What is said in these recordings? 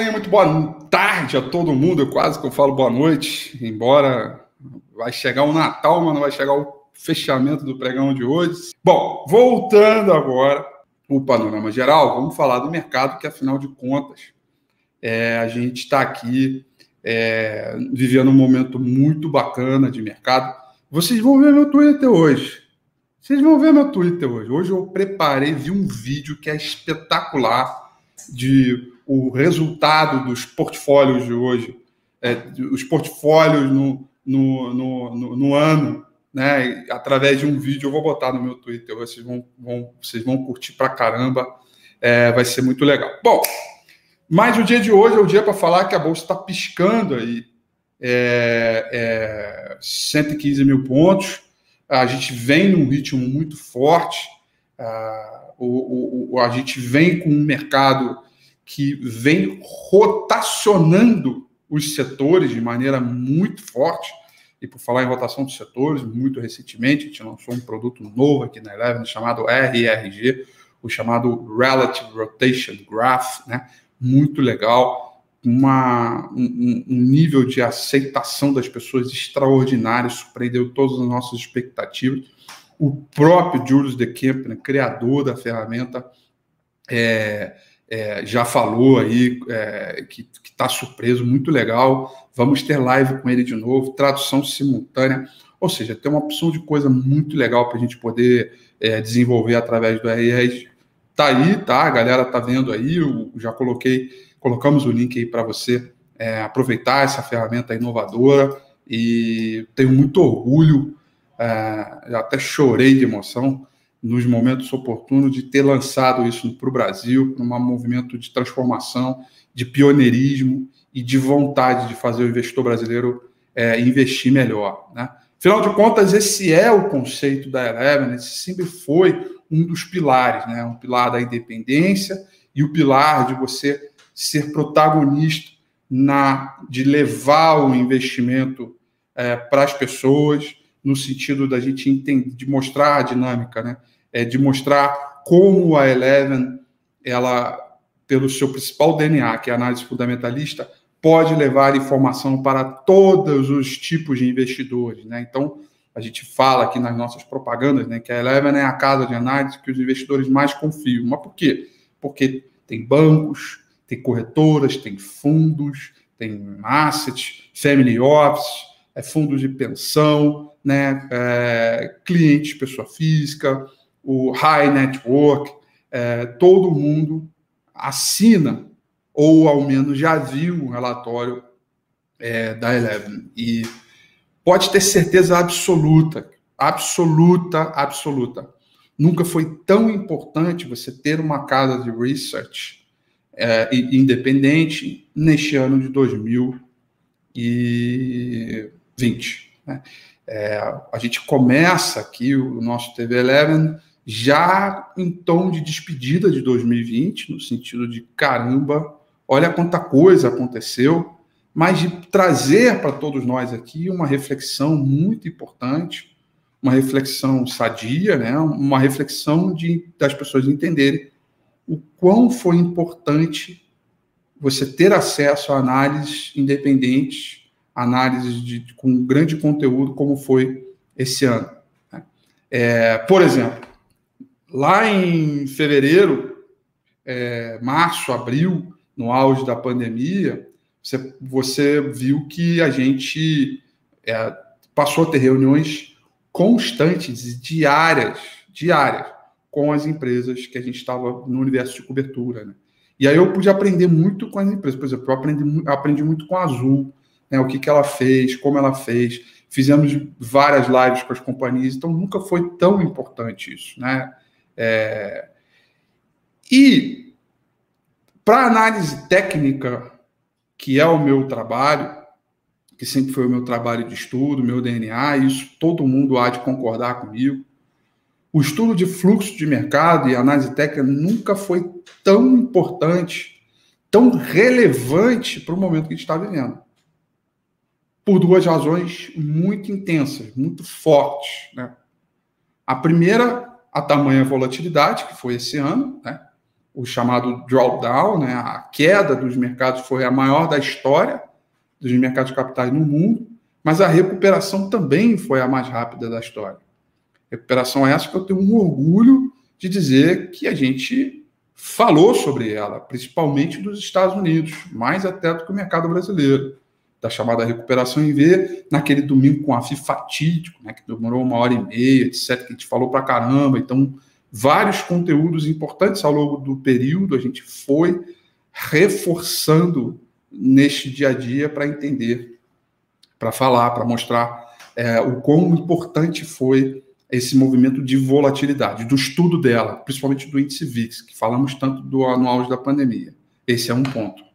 galerinha, muito boa tarde a todo mundo. Eu quase que eu falo boa noite, embora vai chegar o Natal, mas não vai chegar o fechamento do pregão de hoje. Bom, voltando agora o panorama geral, vamos falar do mercado, que afinal de contas é, a gente está aqui é, vivendo um momento muito bacana de mercado. Vocês vão ver meu Twitter hoje. Vocês vão ver meu Twitter hoje. Hoje eu preparei, vi um vídeo que é espetacular de o resultado dos portfólios de hoje, é, os portfólios no, no, no, no, ano, né? Através de um vídeo, eu vou botar no meu Twitter, vocês vão, vão, vocês vão curtir pra caramba, é, vai ser muito legal. Bom, mas o dia de hoje é o dia para falar que a Bolsa está piscando aí é, é, 115 mil pontos. A gente vem num ritmo muito forte. Uh, o, o, a gente vem com um mercado que vem rotacionando os setores de maneira muito forte. E por falar em rotação dos setores, muito recentemente, a gente lançou um produto novo aqui na Eleven chamado RRG, o chamado Relative Rotation Graph, né? muito legal, uma, um, um, nível de aceitação das pessoas extraordinário, surpreendeu todas as nossas expectativas. O próprio Julius de Kemp, né, criador da ferramenta, é, é, já falou aí é, que está surpreso, muito legal. Vamos ter live com ele de novo, tradução simultânea, ou seja, tem uma opção de coisa muito legal para a gente poder é, desenvolver através do RR Tá aí, tá? A galera tá vendo aí. Eu já coloquei, colocamos o link aí para você é, aproveitar essa ferramenta inovadora e tenho muito orgulho, é, até chorei de emoção nos momentos oportunos de ter lançado isso para o Brasil, num movimento de transformação, de pioneirismo e de vontade de fazer o investidor brasileiro é, investir melhor. Né? Afinal de contas, esse é o conceito da Eleven, esse sempre foi um dos pilares, né? Um pilar da independência e o pilar de você ser protagonista na de levar o investimento é, para as pessoas no sentido da gente entender, de mostrar a dinâmica, né? É, de mostrar como a Eleven, ela, pelo seu principal DNA, que é a análise fundamentalista, pode levar informação para todos os tipos de investidores, né? Então, a gente fala aqui nas nossas propagandas, né, que a Eleven é a casa de análise que os investidores mais confiam. Mas por quê? Porque tem bancos, tem corretoras, tem fundos, tem assets, family office, é, fundos de pensão, né, é, clientes, pessoa física, o high network, é, todo mundo assina ou ao menos já viu um relatório é, da Eleven. E pode ter certeza absoluta, absoluta, absoluta. Nunca foi tão importante você ter uma casa de research é, independente neste ano de 2020. Né? É, a gente começa aqui o nosso TV Eleven já em tom de despedida de 2020, no sentido de caramba, olha quanta coisa aconteceu, mas de trazer para todos nós aqui uma reflexão muito importante, uma reflexão sadia, né? uma reflexão de, das pessoas entenderem o quão foi importante você ter acesso a análises independentes, análises de, com grande conteúdo, como foi esse ano. Né? É, por exemplo, lá em fevereiro, é, março, abril, no auge da pandemia, você, você viu que a gente é, passou a ter reuniões constantes, diárias, diárias, com as empresas que a gente estava no universo de cobertura. Né? E aí eu pude aprender muito com as empresas. Por exemplo, eu aprendi, aprendi muito com a Azul, né? o que, que ela fez, como ela fez. Fizemos várias lives com as companhias, então nunca foi tão importante isso. Né? É... E para análise técnica que é o meu trabalho, que sempre foi o meu trabalho de estudo, meu DNA, isso todo mundo há de concordar comigo. O estudo de fluxo de mercado e análise técnica nunca foi tão importante, tão relevante para o momento que a gente está vivendo. Por duas razões muito intensas, muito fortes. Né? A primeira, a tamanha volatilidade, que foi esse ano, né? o chamado drawdown, né? a queda dos mercados foi a maior da história dos mercados capitais no mundo, mas a recuperação também foi a mais rápida da história. Recuperação essa que eu tenho um orgulho de dizer que a gente falou sobre ela, principalmente dos Estados Unidos, mais até do que o mercado brasileiro, da chamada recuperação em V, naquele domingo com a FI fatídico, né, que demorou uma hora e meia, etc., que a gente falou para caramba. Então, vários conteúdos importantes ao longo do período, a gente foi reforçando neste dia a dia para entender, para falar, para mostrar é, o quão importante foi esse movimento de volatilidade, do estudo dela, principalmente do índice VIX, que falamos tanto do anual da pandemia. Esse é um ponto.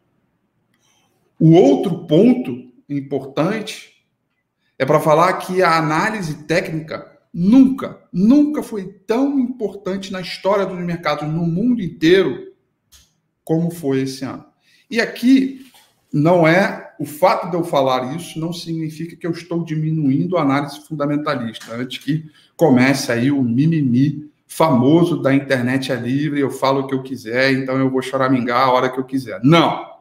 O outro ponto importante é para falar que a análise técnica nunca, nunca foi tão importante na história dos mercados no mundo inteiro como foi esse ano. E aqui não é o fato de eu falar isso não significa que eu estou diminuindo a análise fundamentalista. Antes que comece aí o mimimi famoso da internet é livre, eu falo o que eu quiser, então eu vou choramingar a hora que eu quiser. Não.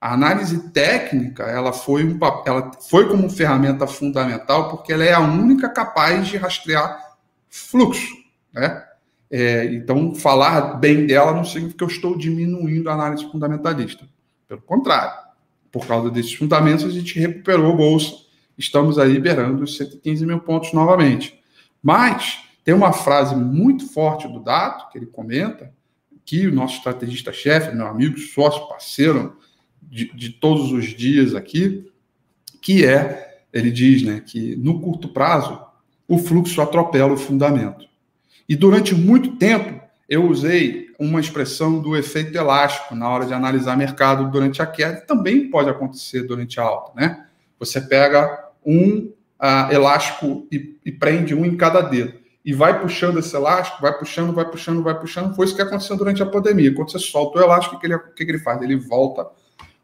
A análise técnica, ela foi um ela foi como ferramenta fundamental porque ela é a única capaz de rastrear fluxo, né? É, então, falar bem dela não significa que eu estou diminuindo a análise fundamentalista. Pelo contrário, por causa desses fundamentos, a gente recuperou a bolsa. Estamos aí liberando os 115 mil pontos novamente. Mas tem uma frase muito forte do Dato, que ele comenta, que o nosso estrategista-chefe, meu amigo, sócio, parceiro de, de todos os dias aqui, que é, ele diz né, que no curto prazo, o fluxo atropela o fundamento. E durante muito tempo, eu usei uma expressão do efeito elástico na hora de analisar mercado durante a queda, também pode acontecer durante a alta, né? Você pega um uh, elástico e, e, prende um em cada dedo e vai puxando esse elástico, vai puxando, vai puxando, vai puxando. Foi isso que aconteceu durante a pandemia. Quando você solta o elástico, o que o que ele faz? Ele volta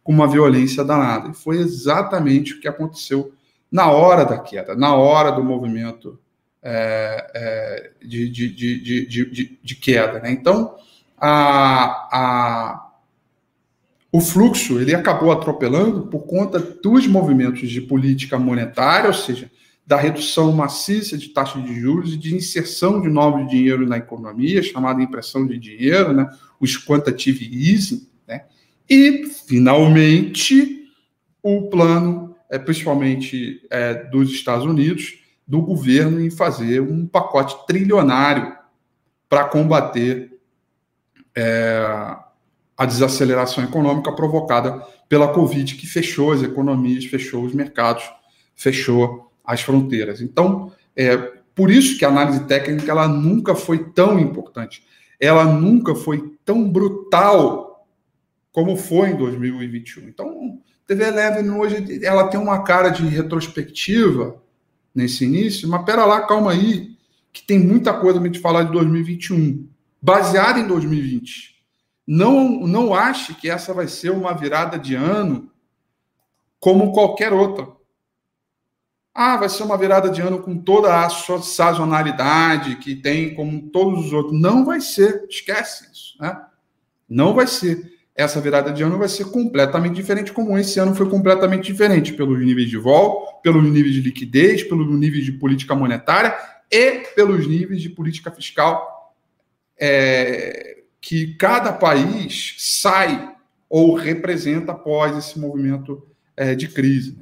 com uma violência danada. E foi exatamente o que aconteceu na hora da queda, na hora do movimento é, é, de, de, de, de, queda. Né? Então, a, a, o fluxo ele acabou atropelando por conta dos movimentos de política monetária, ou seja, da redução maciça de taxa de juros e de inserção de novo dinheiro na economia, chamada impressão de dinheiro, né? os quantitative easing? E, finalmente, o plano, é, principalmente é, dos Estados Unidos, do governo em fazer um pacote trilionário para combater é, a desaceleração econômica provocada pela Covid, que fechou as economias, fechou os mercados, fechou as fronteiras. Então, é por isso que a análise técnica ela nunca foi tão importante, ela nunca foi tão brutal como foi em 2021. Então, TV Eleven hoje ela tem uma cara de retrospectiva nesse início, mas pera lá, calma aí, que tem muita coisa para gente falar de 2021, baseada em 2020. Não, não ache que essa vai ser uma virada de ano como qualquer outra. Ah, vai ser uma virada de ano com toda a sua sazonalidade que tem como todos os outros. Não vai ser, esquece isso. Né? Não vai ser essa virada de ano vai ser completamente diferente, como esse ano foi completamente diferente, pelos níveis de vol, pelos níveis de liquidez, pelos níveis de política monetária e pelos níveis de política fiscal é, que cada país sai ou representa após esse movimento é, de crise.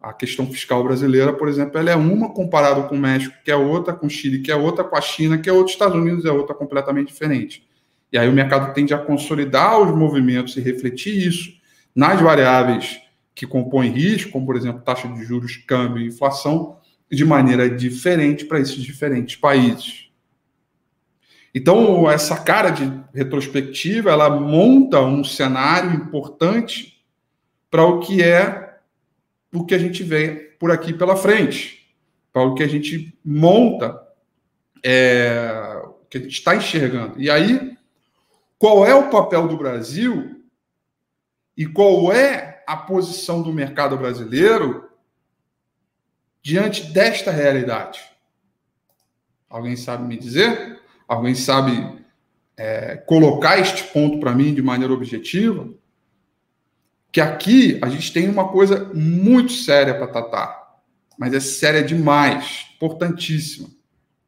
A questão fiscal brasileira, por exemplo, ela é uma comparado com o México, que é outra, com o Chile, que é outra, com a China, que é outra, Estados Unidos é outra completamente diferente. E aí o mercado tende a consolidar os movimentos e refletir isso nas variáveis que compõem risco, como, por exemplo, taxa de juros, câmbio e inflação, de maneira diferente para esses diferentes países. Então, essa cara de retrospectiva, ela monta um cenário importante para o que é o que a gente vê por aqui pela frente, para o que a gente monta, é, o que a gente está enxergando. E aí, qual é o papel do Brasil e qual é a posição do mercado brasileiro diante desta realidade? Alguém sabe me dizer? Alguém sabe é, colocar este ponto para mim de maneira objetiva, que aqui a gente tem uma coisa muito séria para tratar, mas é séria demais, importantíssima,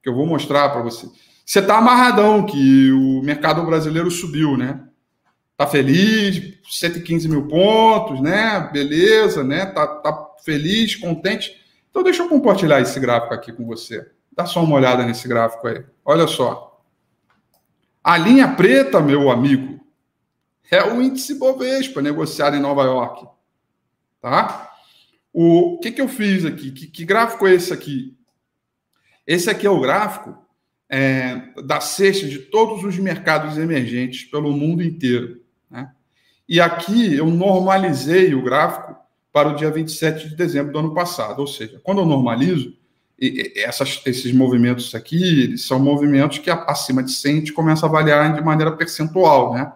que eu vou mostrar para você. Você está amarradão que o mercado brasileiro subiu, né? Tá feliz, 115 mil pontos, né? Beleza, né? Tá, tá feliz, contente. Então deixa eu compartilhar esse gráfico aqui com você. Dá só uma olhada nesse gráfico aí. Olha só. A linha preta, meu amigo, é o índice Bovespa negociado em Nova York. Tá? O que, que eu fiz aqui? Que, que gráfico é esse aqui? Esse aqui é o gráfico é, da cesta de todos os mercados emergentes pelo mundo inteiro. Né? E aqui eu normalizei o gráfico para o dia 27 de dezembro do ano passado. Ou seja, quando eu normalizo, essas, esses movimentos aqui são movimentos que acima de 100 a gente começa a avaliar de maneira percentual, né?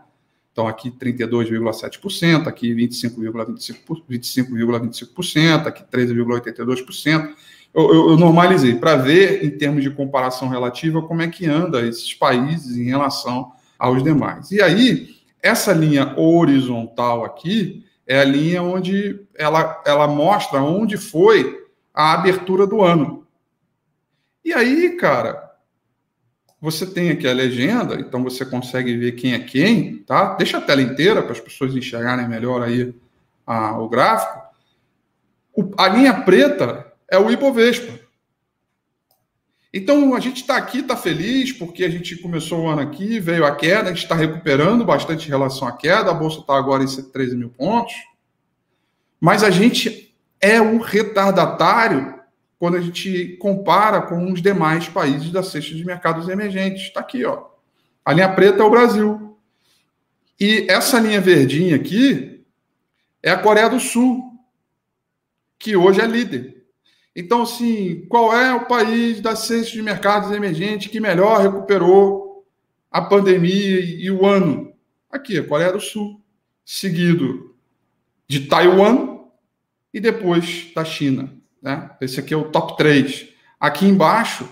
Então, aqui 32,7%, aqui 25,25%, 25,25%, aqui 13,82%. Eu, eu, eu normalizei para ver, em termos de comparação relativa, como é que anda esses países em relação aos demais. E aí, essa linha horizontal aqui é a linha onde ela, ela mostra onde foi a abertura do ano. E aí, cara, você tem aqui a legenda, então você consegue ver quem é quem, tá? Deixa a tela inteira para as pessoas enxergarem melhor aí a, o gráfico. O, a linha preta é o Ibovespa. Então a gente está aqui, está feliz, porque a gente começou o ano aqui, veio a queda, a gente está recuperando bastante em relação à queda, a bolsa está agora em 13 mil pontos. Mas a gente é um retardatário quando a gente compara com os demais países da cesta de mercados emergentes. Está aqui, ó. A linha preta é o Brasil. E essa linha verdinha aqui é a Coreia do Sul, que hoje é líder. Então, assim, qual é o país da cesta de mercados emergentes que melhor recuperou a pandemia e o ano? Aqui, a Coreia do Sul, seguido de Taiwan e depois da China. Né? Esse aqui é o top 3. Aqui embaixo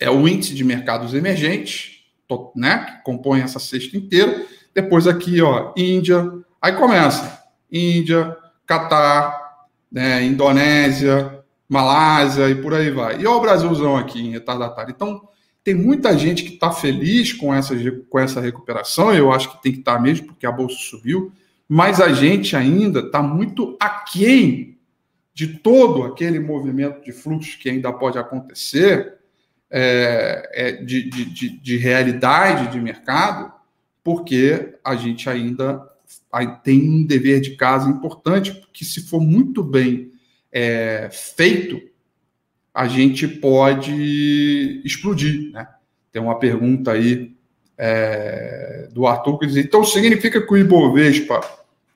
é o índice de mercados emergentes, né? que compõe essa cesta inteira. Depois aqui, ó, Índia. Aí começa Índia, Catar, né? Indonésia, Malásia e por aí vai. E olha o Brasilzão aqui em retardatário. Então, tem muita gente que está feliz com essa, com essa recuperação, eu acho que tem que estar tá mesmo, porque a bolsa subiu, mas a gente ainda está muito aquém de todo aquele movimento de fluxo que ainda pode acontecer, é, é, de, de, de, realidade de mercado, porque a gente ainda tem um dever de casa importante, porque se for muito bem é, feito, a gente pode explodir. Né? Tem uma pergunta aí é, do Arthur que diz: então significa que o Ibovespa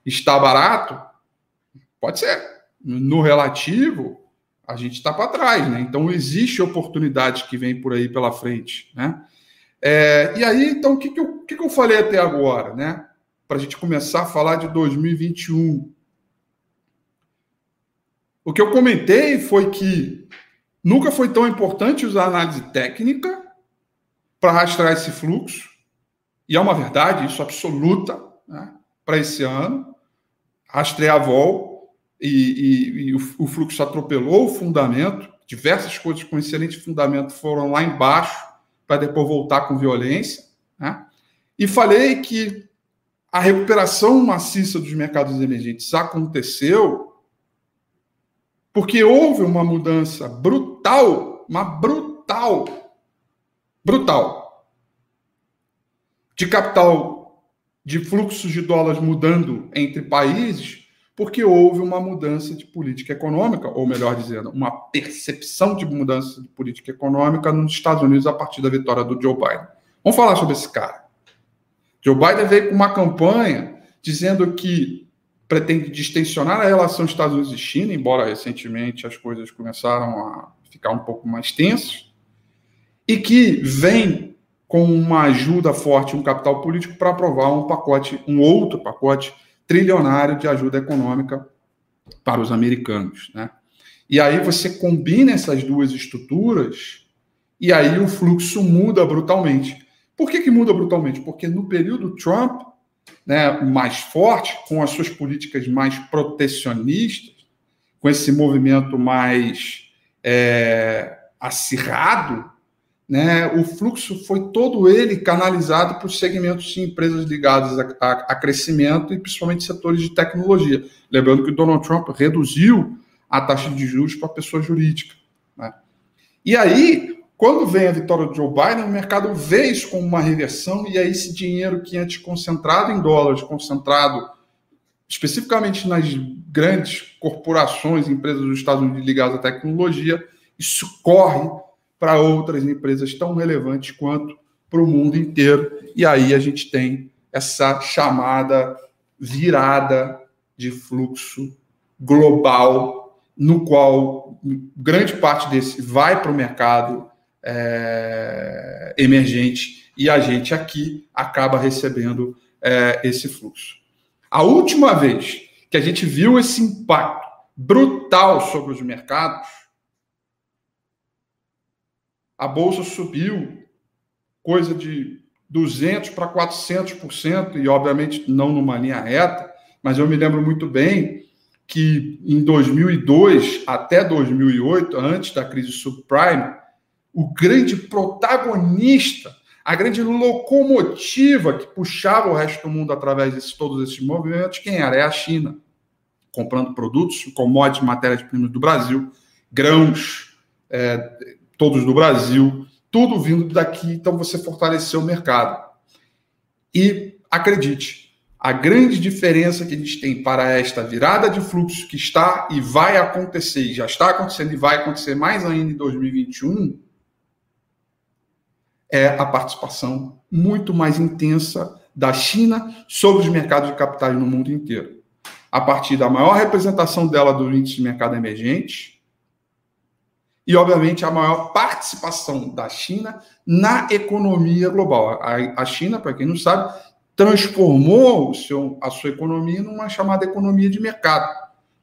está barato? Pode ser no relativo, a gente está para trás, né? Então, existe oportunidade que vem por aí pela frente, né? É, e aí, então, o que, que, que, que eu falei até agora, né? Para a gente começar a falar de 2021. O que eu comentei foi que nunca foi tão importante usar análise técnica para rastrear esse fluxo, e é uma verdade, isso absoluta, né? para esse ano. Rastrear a vol e, e, e o, o, fluxo atropelou o fundamento, diversas coisas com excelente fundamento foram lá embaixo para depois voltar com violência. Né? E falei que a recuperação maciça dos mercados emergentes aconteceu porque houve uma mudança brutal, uma brutal, brutal, de capital, de fluxos de dólares mudando entre países porque houve uma mudança de política econômica, ou melhor dizendo, uma percepção de mudança de política econômica nos Estados Unidos a partir da vitória do Joe Biden. Vamos falar sobre esse cara. Joe Biden veio com uma campanha dizendo que pretende distensionar a relação Estados Unidos e China, embora recentemente as coisas começaram a ficar um pouco mais tensas, e que vem com uma ajuda forte, um capital político para aprovar um pacote, um outro pacote trilionário de ajuda econômica para os americanos. Né? E aí você combina essas duas estruturas e aí o fluxo muda brutalmente. Por que, que muda brutalmente? Porque no período Trump, né, mais forte, com as suas políticas mais protecionistas, com esse movimento mais é, acirrado, né, o fluxo foi todo ele canalizado os segmentos de empresas ligadas a, a, a, crescimento e principalmente setores de tecnologia. Lembrando que o Donald Trump reduziu a taxa de juros para a pessoa jurídica. Né? E aí, quando vem a vitória do Joe Biden, o mercado vê isso como uma reversão e aí esse dinheiro que antes concentrado em dólares, concentrado especificamente nas grandes corporações, empresas dos Estados Unidos ligadas à tecnologia, isso corre para outras empresas tão relevantes quanto para o mundo inteiro. E aí a gente tem essa chamada virada de fluxo global, no qual grande parte desse vai para o mercado é, emergente e a gente aqui acaba recebendo é, esse fluxo. A última vez que a gente viu esse impacto brutal sobre os mercados a bolsa subiu coisa de 200 para 400%, e obviamente não numa linha reta, mas eu me lembro muito bem que em 2002 até 2008, antes da crise subprime, o grande protagonista, a grande locomotiva que puxava o resto do mundo através de todos esses movimentos, quem era? É a China, comprando produtos, commodities, matérias-primas do Brasil, grãos, é, todos do Brasil, tudo vindo daqui, então você fortaleceu o mercado. E acredite, a grande diferença que a gente tem para esta virada de fluxo que está e vai acontecer, já está acontecendo e vai acontecer mais ainda em 2021, é a participação muito mais intensa da China sobre os mercados de capitais no mundo inteiro. A partir da maior representação dela do índice de mercado emergente, e, obviamente, a maior participação da China na economia global. A, China, para quem não sabe, transformou seu, a sua economia numa chamada economia de mercado.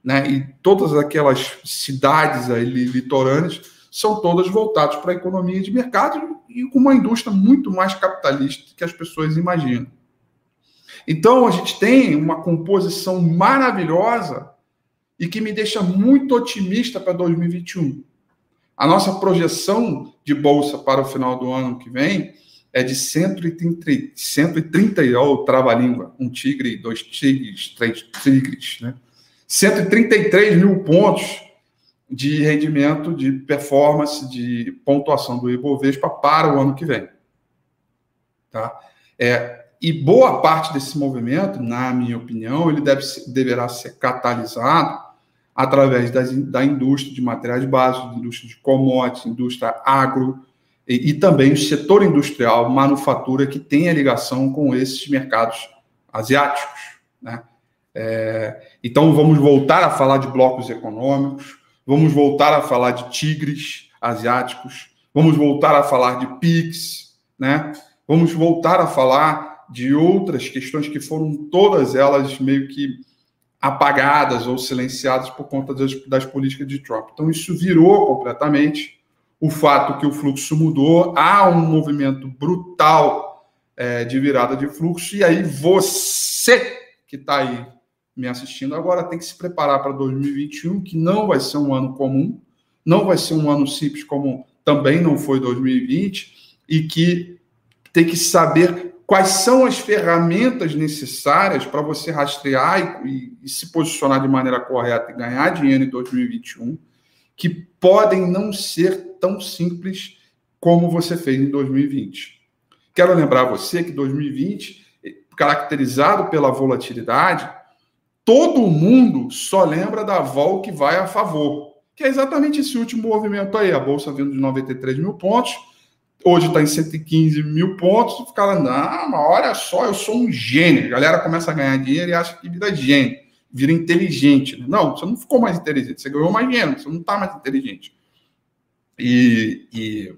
Né? E todas aquelas cidades aí, litorâneas são todas voltadas para a economia de mercado e com uma indústria muito mais capitalista que as pessoas imaginam. Então, a gente tem uma composição maravilhosa e que me deixa muito otimista para 2021. A nossa projeção de bolsa para o final do ano que vem é de 130, 130 ó, trava-língua, um tigre, dois tigres, três tigres, né? 133 mil pontos de rendimento, de performance, de pontuação do Ibovespa para o ano que vem. Tá? É, e boa parte desse movimento, na minha opinião, ele deve, deverá ser catalisado através das, da indústria de materiais básicos, indústria de commodities, indústria agro, e, e, também o setor industrial, manufatura, que tem a ligação com esses mercados asiáticos. Né? É, então, vamos voltar a falar de blocos econômicos, vamos voltar a falar de tigres asiáticos, vamos voltar a falar de PIX, né? vamos voltar a falar de outras questões que foram todas elas meio que apagadas ou silenciadas por conta das, das políticas de Trump. Então, isso virou completamente o fato que o fluxo mudou, há um movimento brutal é, de virada de fluxo, e aí você que está aí me assistindo agora tem que se preparar para 2021, que não vai ser um ano comum, não vai ser um ano simples como também não foi 2020, e que tem que saber quais são as ferramentas necessárias para você rastrear e, e, se posicionar de maneira correta e ganhar dinheiro em 2021, que podem não ser tão simples como você fez em 2020. Quero lembrar você que 2020, caracterizado pela volatilidade, todo mundo só lembra da vol que vai a favor, que é exatamente esse último movimento aí, a bolsa vindo de 93 mil pontos, Hoje está em 115 mil pontos. O cara, não, mas olha só, eu sou um gênio. A galera começa a ganhar dinheiro e acha que vira gênio, vira inteligente. Né? Não, você não ficou mais inteligente, você ganhou mais dinheiro, você não está mais inteligente. E, e,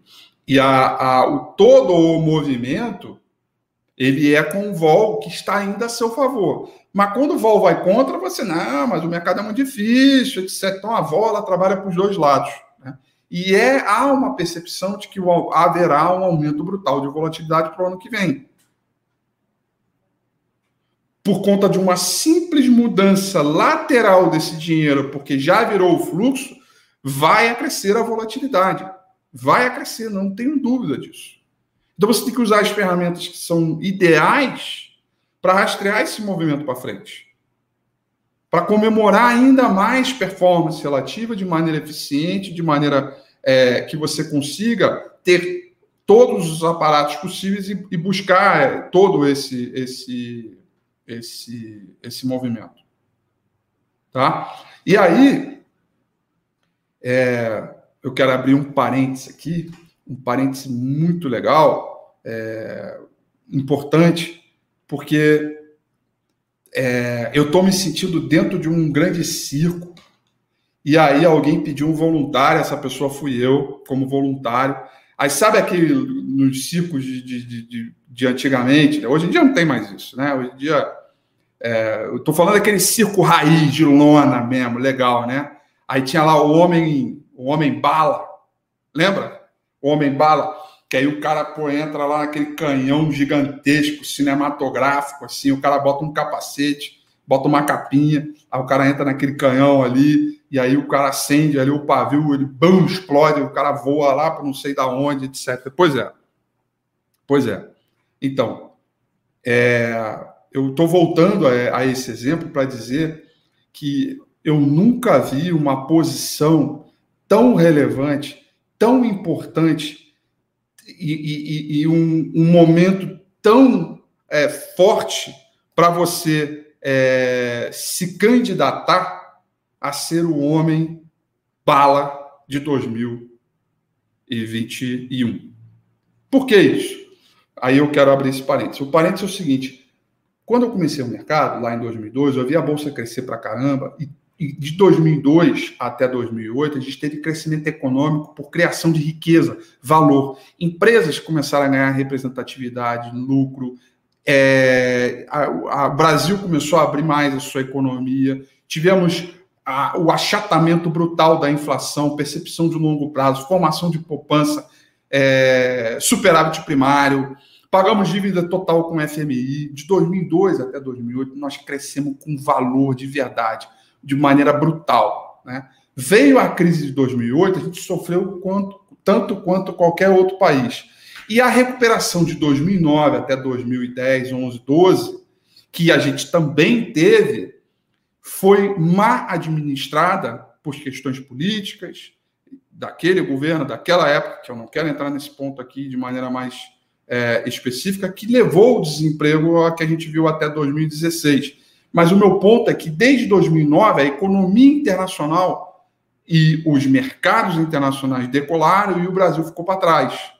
e a, a, o, todo o movimento ele é com o vol que está ainda a seu favor. Mas quando o vol vai contra, você, não, mas o mercado é muito difícil, etc. Então a vol ela trabalha para os dois lados. E é, há uma percepção de que haverá um aumento brutal de volatilidade para o ano que vem. Por conta de uma simples mudança lateral desse dinheiro, porque já virou o fluxo, vai acrescer a volatilidade. Vai acrescer, não tenho dúvida disso. Então você tem que usar as ferramentas que são ideais para rastrear esse movimento para frente. Para comemorar ainda mais performance relativa de maneira eficiente, de maneira é, que você consiga ter todos os aparatos possíveis e, e buscar é, todo esse, esse, esse, esse movimento. Tá? E aí, é, eu quero abrir um parênteses aqui, um parênteses muito legal, é, importante, porque é, eu estou me sentindo dentro de um grande circo, e aí alguém pediu um voluntário, essa pessoa fui eu, como voluntário. Aí sabe aquele nos circos de, de, de, de antigamente? Né? Hoje em dia não tem mais isso, né? Hoje em dia. É, eu estou falando daquele circo raiz de lona mesmo, legal, né? Aí tinha lá o homem, o homem bala, lembra? O homem bala. Que aí o cara pô, entra lá naquele canhão gigantesco, cinematográfico, assim, o cara bota um capacete, bota uma capinha, aí o cara entra naquele canhão ali, e aí o cara acende ali o pavio, ele bum, explode, o cara voa lá para não sei da onde, etc. Pois é. Pois é. Então, é, eu estou voltando a, a esse exemplo para dizer que eu nunca vi uma posição tão relevante, tão importante e, e, e um, um, momento tão é, forte para você é, se candidatar a ser o homem bala de 2021. Por que isso? Aí eu quero abrir esse parênteses. O parênteses é o seguinte: quando eu comecei o mercado, lá em 2002, eu vi a bolsa crescer para caramba e de 2002 até 2008, a gente teve crescimento econômico por criação de riqueza, valor. Empresas começaram a ganhar representatividade, lucro. É, o Brasil começou a abrir mais a sua economia. Tivemos a, o achatamento brutal da inflação, percepção de longo prazo, formação de poupança, é, superávit primário. Pagamos dívida total com o FMI. De 2002 até 2008, nós crescemos com valor de verdade de maneira brutal. Né? Veio a crise de 2008, a gente sofreu quanto, tanto quanto qualquer outro país. E a recuperação de 2009 até 2010, 11, 12, que a gente também teve, foi má administrada por questões políticas daquele governo, daquela época, que eu não quero entrar nesse ponto aqui de maneira mais é, específica, que levou o desemprego a que a gente viu até 2016. Mas o meu ponto é que desde 2009 a economia internacional e os mercados internacionais decolaram e o Brasil ficou para trás.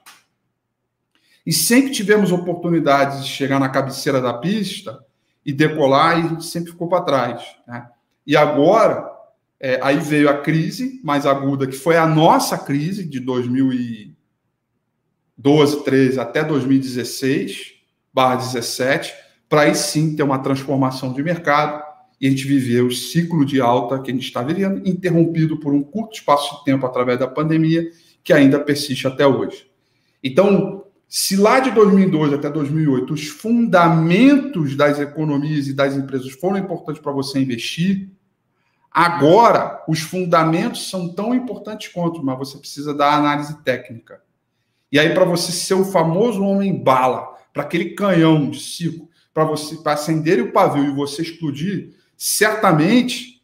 E sempre tivemos oportunidades de chegar na cabeceira da pista e decolar e a gente sempre ficou para trás. Né? E agora, é, aí veio a crise mais aguda, que foi a nossa crise de 2012, 13 até 2016, barra 17, para aí sim ter uma transformação de mercado e a gente viver o ciclo de alta que a gente está vivendo, interrompido por um curto espaço de tempo através da pandemia, que ainda persiste até hoje. Então, se lá de 2002 até 2008 os fundamentos das economias e das empresas foram importantes para você investir, agora os fundamentos são tão importantes quanto, mas você precisa da análise técnica. E aí, para você ser o famoso homem bala, para aquele canhão de ciclo, para você para acender o pavio e você explodir, certamente,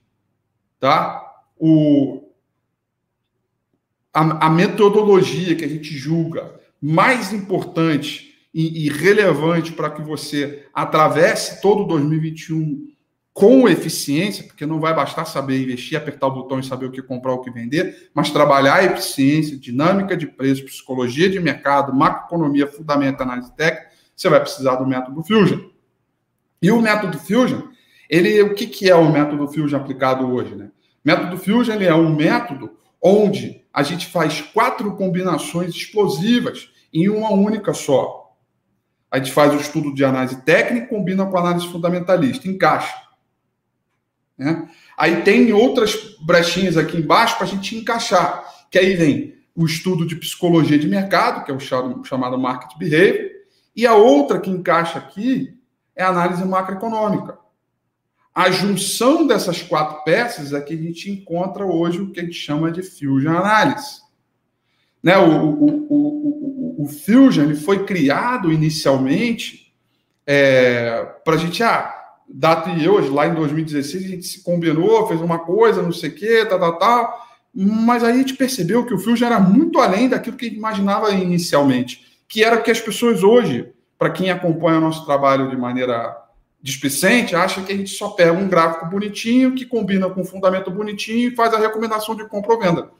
tá? O a, a metodologia que a gente julga mais importante e, e relevante para que você atravesse todo 2021 com eficiência, porque não vai bastar saber investir, apertar o botão e saber o que comprar, o que vender, mas trabalhar a eficiência, dinâmica de preço, psicologia de mercado, macroeconomia, fundamento, análise técnica, você vai precisar do método Fusion. E o método Fusion, ele, o que, que é o método Fusion aplicado hoje? Né? Método Fusion ele é um método onde a gente faz quatro combinações explosivas em uma única só. A gente faz o estudo de análise técnica e combina com análise fundamentalista, encaixa. Né? Aí tem outras brechinhas aqui embaixo para a gente encaixar, que aí vem o estudo de psicologia de mercado, que é o chamado market behavior, e a outra que encaixa aqui é a análise macroeconômica. A junção dessas quatro peças é que a gente encontra hoje o que a gente chama de Fusion Analysis. Né? O, o, o, o, o Fusion ele foi criado inicialmente é, para a gente, ah, Data e eu, lá em 2016, a gente se combinou, fez uma coisa, não sei o quê, tal, tal, tal, mas aí a gente percebeu que o Fusion era muito além daquilo que imaginava inicialmente, que era que as pessoas hoje, para quem acompanha o nosso trabalho de maneira displicente, acha que a gente só pega um gráfico bonitinho, que combina com um fundamento bonitinho e faz a recomendação de compra ou venda.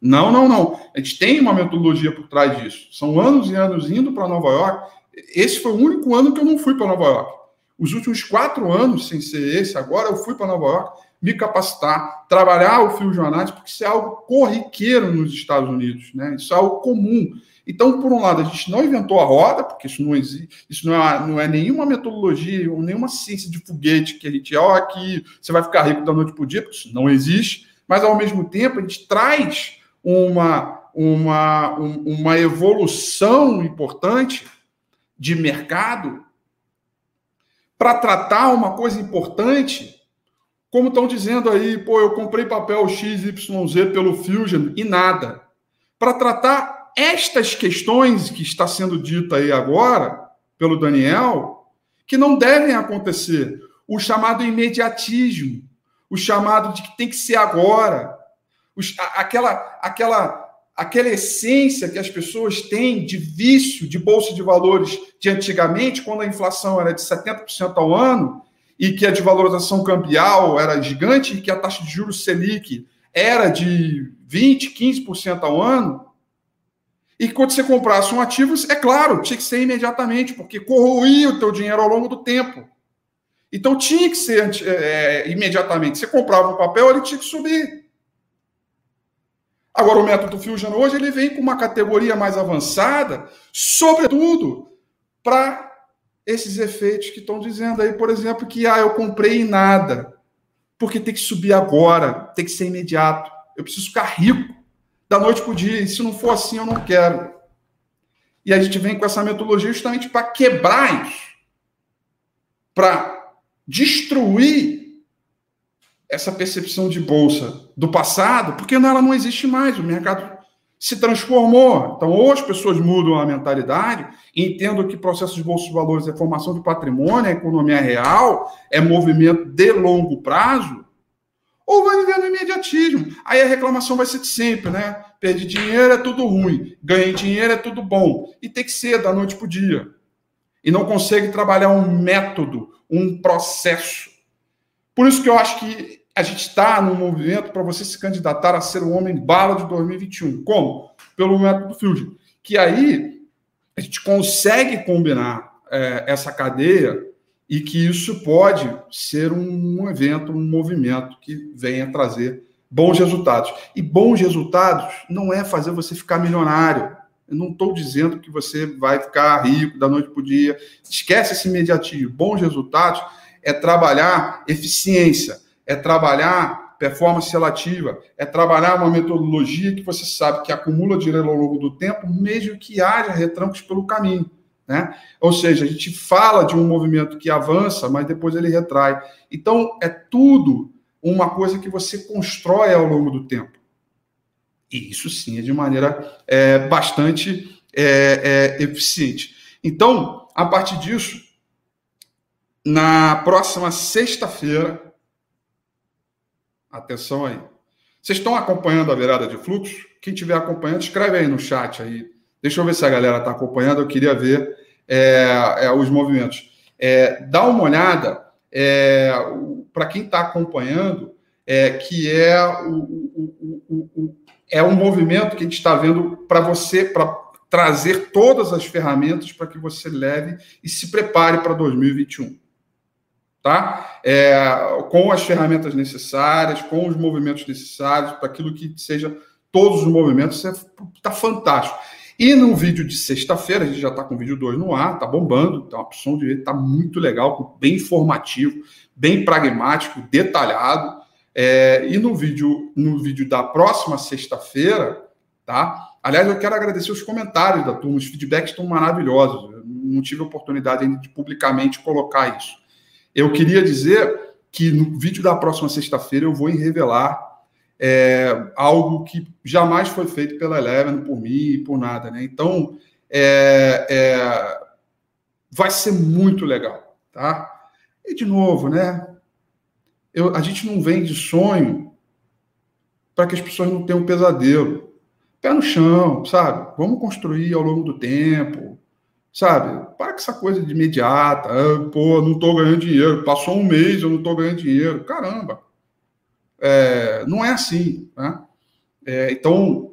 Não, não, não. A gente tem uma metodologia por trás disso. São anos e anos indo para Nova York. Esse foi o único ano que eu não fui para Nova York. Os últimos quatro anos, sem ser esse, agora eu fui para Nova York me capacitar, trabalhar o fio jornalismo, porque isso é algo corriqueiro nos Estados Unidos, né? Isso é algo comum. Então, por um lado, a gente não inventou a roda, porque isso não existe, isso não é, não é nenhuma metodologia, ou nenhuma ciência de foguete que a gente, ó, oh, aqui você vai ficar rico da noite para o dia, porque isso não existe, mas ao mesmo tempo a gente traz uma, uma, uma evolução importante de mercado para tratar uma coisa importante, como estão dizendo aí, pô, eu comprei papel XYZ pelo Fusion e nada. Para tratar estas questões que está sendo dita aí agora pelo Daniel, que não devem acontecer. O chamado imediatismo, o chamado de que tem que ser agora, os, aquela, aquela, aquela essência que as pessoas têm de vício de bolsa de valores de antigamente, quando a inflação era de 70% ao ano, e que a desvalorização cambial era gigante, e que a taxa de juros Selic era de 20%, 15% ao ano, e quando você comprasse um ativo, é claro, tinha que ser imediatamente, porque corroía o teu dinheiro ao longo do tempo. Então tinha que ser é, é, imediatamente. Você comprava um papel, ele tinha que subir. Agora, o método Fusion hoje ele vem com uma categoria mais avançada, sobretudo para esses efeitos que estão dizendo aí, por exemplo, que ah, eu comprei nada, porque tem que subir agora, tem que ser imediato. Eu preciso ficar rico da noite para o dia. E se não for assim, eu não quero. E a gente vem com essa metodologia justamente para quebrar isso, para destruir essa percepção de bolsa do passado, porque ela não existe mais. O mercado se transformou. Então, ou as pessoas mudam a mentalidade e entendem que processo de bolsa de valores é formação de patrimônio, é economia real, é movimento de longo prazo, ou vai viver no imediatismo. Aí a reclamação vai ser de sempre, né? Perdi dinheiro é tudo ruim, ganhei dinheiro é tudo bom. E tem que ser da noite para o dia. E não consegue trabalhar um método, um processo. Por isso que eu acho que a gente está no movimento para você se candidatar a ser o homem bala de 2021. Como? Pelo método Fusion. Que aí a gente consegue combinar é, essa cadeia e que isso pode ser um evento, um movimento que venha trazer bons resultados. E bons resultados não é fazer você ficar milionário. Eu não estou dizendo que você vai ficar rico da noite para o dia. Esquece esse imediatismo. Bons resultados é trabalhar eficiência, é trabalhar performance relativa, é trabalhar uma metodologia que você sabe que acumula dinheiro ao longo do tempo, mesmo que haja retrancos pelo caminho. Né? Ou seja, a gente fala de um movimento que avança, mas depois ele retrai. Então, é tudo uma coisa que você constrói ao longo do tempo. E isso sim é de maneira é, bastante é, é, eficiente. Então, a partir disso, na próxima sexta-feira, atenção aí. Vocês estão acompanhando a virada de fluxo? Quem estiver acompanhando, escreve aí no chat aí Deixa eu ver se a galera está acompanhando. Eu queria ver é, é, os movimentos. É, dá uma olhada é, para quem está acompanhando, é, que é o, o, o, o, é um movimento que a gente está vendo para você, para trazer todas as ferramentas para que você leve e se prepare para 2021. Tá? É, com as ferramentas necessárias, com os movimentos necessários, para aquilo que seja todos os movimentos, está fantástico. E no vídeo de sexta-feira, a gente já está com o vídeo 2 no ar, tá bombando, então a opção de está muito legal, bem informativo, bem pragmático, detalhado. É, e no vídeo, no vídeo da próxima sexta-feira, tá? Aliás, eu quero agradecer os comentários da turma, os feedbacks estão maravilhosos. Eu não tive oportunidade ainda de publicamente colocar isso. Eu queria dizer que no vídeo da próxima sexta-feira eu vou revelar é, algo que jamais foi feito pela Eleven, por mim e por nada, né? Então, é, é, vai ser muito legal, tá? E de novo, né? Eu, a gente não vende sonho para que as pessoas não tenham um pesadelo. Pé no chão, sabe? Vamos construir ao longo do tempo, sabe? Para com essa coisa de imediata. Ah, pô, não estou ganhando dinheiro. Passou um mês, eu não estou ganhando dinheiro. Caramba! É, não é assim, né? É, então,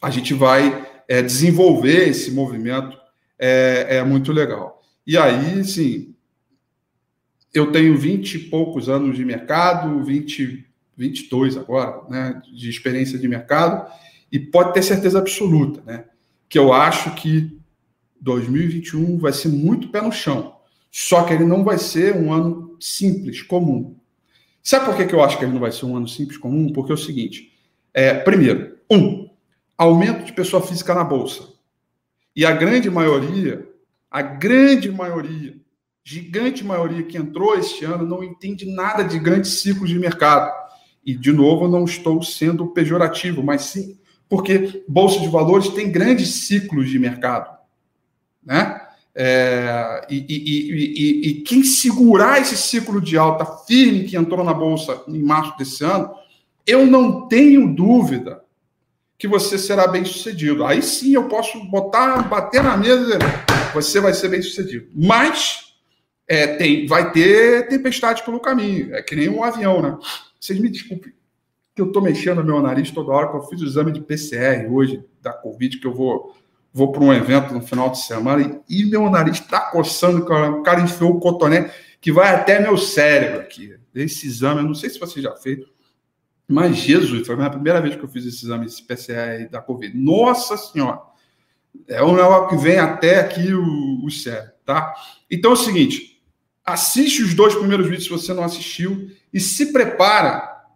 a gente vai é, desenvolver esse movimento, é, é muito legal. E aí, sim, eu tenho 20 e poucos anos de mercado, 20, 22 agora, né, de experiência de mercado, e pode ter certeza absoluta, né, que eu acho que 2021 vai ser muito pé no chão. Só que ele não vai ser um ano simples, comum. Sabe por que, que eu acho que ele não vai ser um ano simples, comum? Porque é o seguinte: é, primeiro, um, aumento de pessoa física na Bolsa. E a grande maioria, a grande maioria gigante maioria que entrou este ano não entende nada de grandes ciclos de mercado. E, de novo, não estou sendo pejorativo, mas sim porque Bolsa de Valores tem grandes ciclos de mercado. Né? É, e, e, e, e, quem segurar esse ciclo de alta firme que entrou na Bolsa em março desse ano, eu não tenho dúvida que você será bem sucedido. Aí sim eu posso botar, bater na mesa, você vai ser bem sucedido. Mas é, tem, vai ter tempestade pelo caminho. É que nem um avião, né? Vocês me desculpem que eu estou mexendo no meu nariz toda hora, que eu fiz o exame de PCR hoje da Covid, que eu vou, vou para um evento no final de semana e, e meu nariz está coçando. O cara enfiou o cotonete que vai até meu cérebro aqui. Esse exame, eu não sei se você já fez, mas Jesus, foi a primeira vez que eu fiz esse exame, esse PCR da Covid. Nossa Senhora! É um negócio que vem até aqui o, o cérebro, tá? Então é o seguinte, Assiste os dois primeiros vídeos se você não assistiu e se prepara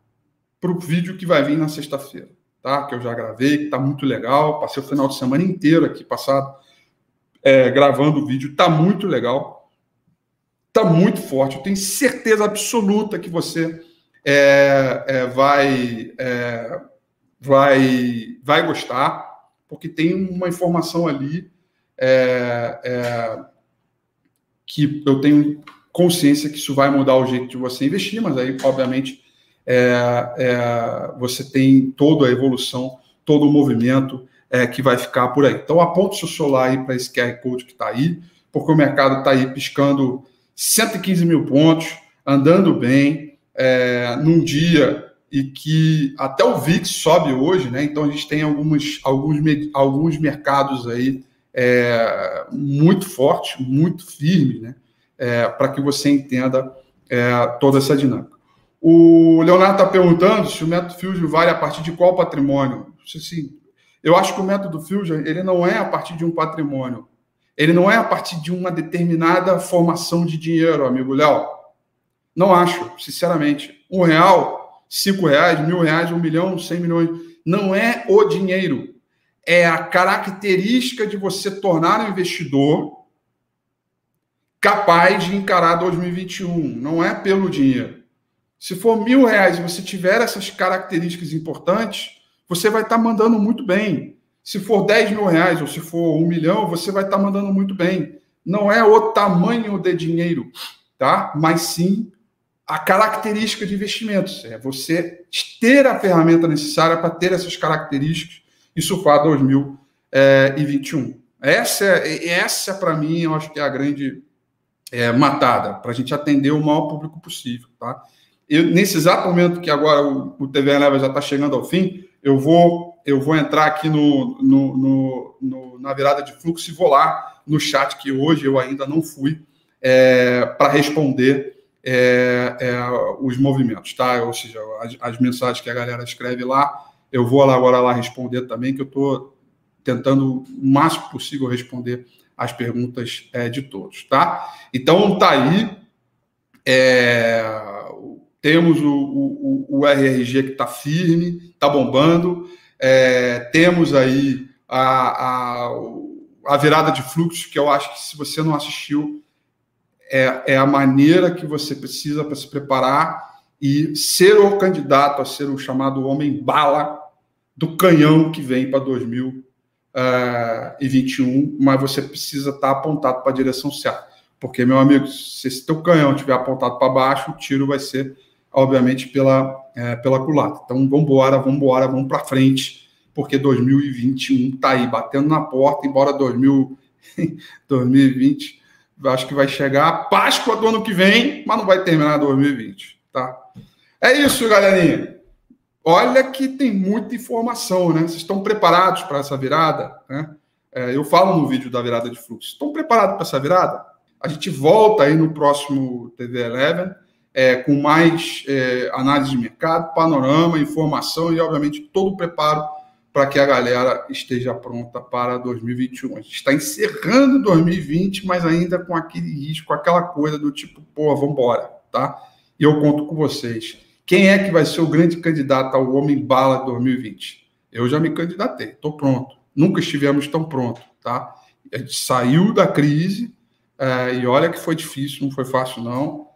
para o vídeo que vai vir na sexta-feira, tá? Que eu já gravei, que está muito legal. Passei o final de semana inteiro aqui passado é, gravando o vídeo, está muito legal, está muito forte. Eu tenho certeza absoluta que você é, é, vai, é, vai, vai gostar, porque tem uma informação ali é, é, que eu tenho consciência que isso vai mudar o jeito de você investir, mas aí, obviamente, você tem toda a evolução, todo o movimento é, que vai ficar por aí. Então, aponte seu celular aí para esse QR Code que está aí, porque o mercado está aí piscando 115 mil pontos, andando bem, é, num dia e que até o VIX sobe hoje, né? Então a gente tem alguns, alguns, alguns mercados aí é, muito fortes, muito firmes, né? é, para que você entenda é, toda essa dinâmica. O Leonardo está perguntando se o método Fusion vale a partir de qual patrimônio. Assim, eu acho que o método Fusion ele não é a partir de um patrimônio. Ele não é a partir de uma determinada formação de dinheiro, amigo Léo. Não acho, sinceramente. Um real, cinco reais, mil reais, um milhão, cem milhões. Não é o dinheiro. É a característica de você tornar um investidor capaz de encarar 2021. Não é pelo dinheiro. Se for mil reais e você tiver essas características importantes, você vai estar tá mandando muito bem. Se for 10 mil reais ou se for um milhão, você vai estar tá mandando muito bem. Não é o tamanho de dinheiro, tá? Mas sim a característica de investimentos. É você ter a ferramenta necessária para ter essas características e surfar 2021. Essa, é, essa para mim, eu acho que é a grande é, matada, para a gente atender o maior público possível. Tá? Eu, nesse exato momento que agora o, o TV Leva já está chegando ao fim, eu vou, eu vou entrar aqui no, no, no, no, na virada de fluxo e vou lá no chat, que hoje eu ainda não fui, é, para responder é, é, os movimentos, tá? Ou seja, as, as, mensagens que a galera escreve lá, eu vou lá agora lá responder também, que eu estou tentando o máximo possível responder as perguntas é, de todos, tá? Então tá aí. É, temos o, o, o, RRG que está firme, está bombando. É, temos aí a, a, a virada de fluxo, que eu acho que se você não assistiu, é, é a maneira que você precisa para se preparar e ser o candidato a ser o chamado homem bala do canhão que vem para 2021, mas você precisa estar tá apontado para a direção certa. Porque, meu amigo, se esse teu canhão estiver apontado para baixo, o tiro vai ser, obviamente, pela, é, pela culata. Então, vamos embora, vamos embora, vamos para frente, porque 2021 está aí, batendo na porta, embora 2000, 2020, acho que vai chegar a Páscoa do ano que vem, mas não vai terminar 2020, tá? É isso, galerinha. Olha que tem muita informação, né? Vocês estão preparados para essa virada? Né? É, eu falo no vídeo da virada de fluxo. Estão preparados para essa virada? A gente volta aí no próximo TV Eleven é, com mais é, análise de mercado, panorama, informação e, obviamente, todo o preparo para que a galera esteja pronta para 2021. A gente está encerrando 2020, mas ainda com aquele risco, aquela coisa do tipo, pô, vamos embora, tá? E eu conto com vocês. Quem é que vai ser o grande candidato ao Homem Bala 2020? Eu já me candidatei, estou pronto. Nunca estivemos tão prontos, tá? A gente saiu da crise, é, e olha que foi difícil, não foi fácil, não,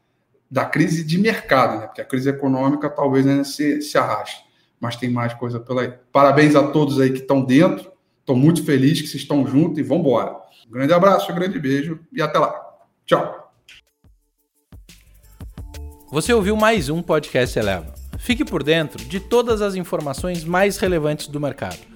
da crise de mercado, né? Porque a crise econômica talvez ainda se, se arraste, mas tem mais coisa pela aí. Parabéns a todos aí que estão dentro, estou muito feliz que vocês estão juntos e vamos embora. Um grande abraço, um grande beijo e até lá. Tchau. Você ouviu mais um podcast Eleva. Fique por dentro de todas as informações mais relevantes do mercado.